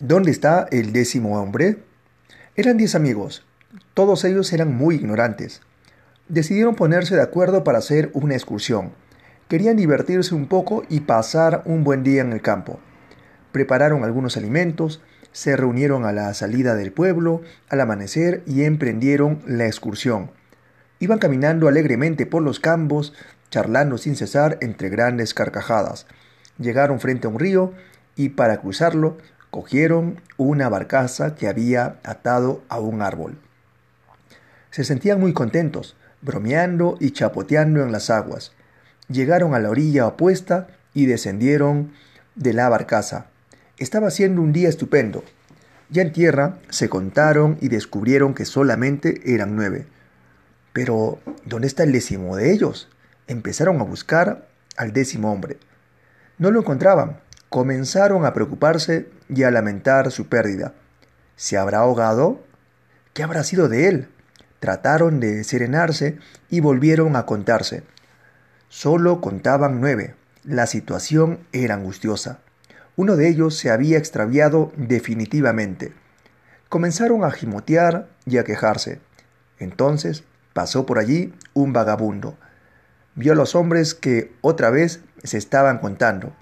¿Dónde está el décimo hombre? Eran diez amigos. Todos ellos eran muy ignorantes. Decidieron ponerse de acuerdo para hacer una excursión. Querían divertirse un poco y pasar un buen día en el campo. Prepararon algunos alimentos, se reunieron a la salida del pueblo al amanecer y emprendieron la excursión. Iban caminando alegremente por los campos, charlando sin cesar entre grandes carcajadas. Llegaron frente a un río y para cruzarlo cogieron una barcaza que había atado a un árbol. Se sentían muy contentos, bromeando y chapoteando en las aguas. Llegaron a la orilla opuesta y descendieron de la barcaza. Estaba siendo un día estupendo. Ya en tierra se contaron y descubrieron que solamente eran nueve. Pero, ¿dónde está el décimo de ellos? Empezaron a buscar al décimo hombre. No lo encontraban. Comenzaron a preocuparse y a lamentar su pérdida. ¿Se habrá ahogado? ¿Qué habrá sido de él? Trataron de serenarse y volvieron a contarse. Solo contaban nueve. La situación era angustiosa. Uno de ellos se había extraviado definitivamente. Comenzaron a gimotear y a quejarse. Entonces pasó por allí un vagabundo. Vio a los hombres que otra vez se estaban contando.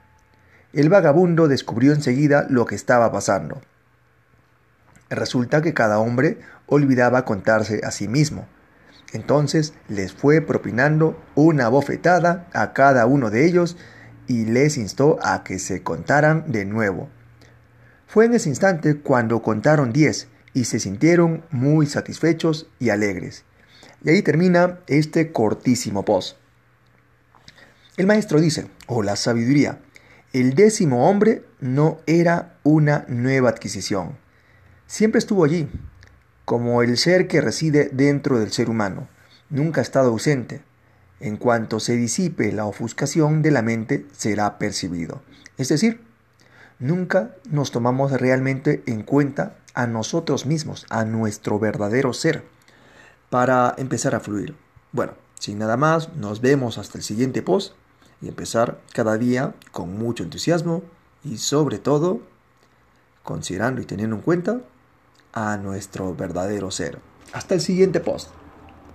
El vagabundo descubrió enseguida lo que estaba pasando. Resulta que cada hombre olvidaba contarse a sí mismo. Entonces les fue propinando una bofetada a cada uno de ellos y les instó a que se contaran de nuevo. Fue en ese instante cuando contaron diez y se sintieron muy satisfechos y alegres. Y ahí termina este cortísimo post. El maestro dice, o la sabiduría, el décimo hombre no era una nueva adquisición. Siempre estuvo allí, como el ser que reside dentro del ser humano. Nunca ha estado ausente en cuanto se disipe la ofuscación de la mente, será percibido. Es decir, nunca nos tomamos realmente en cuenta a nosotros mismos, a nuestro verdadero ser, para empezar a fluir. Bueno, sin nada más, nos vemos hasta el siguiente post y empezar cada día con mucho entusiasmo y sobre todo considerando y teniendo en cuenta a nuestro verdadero ser. Hasta el siguiente post.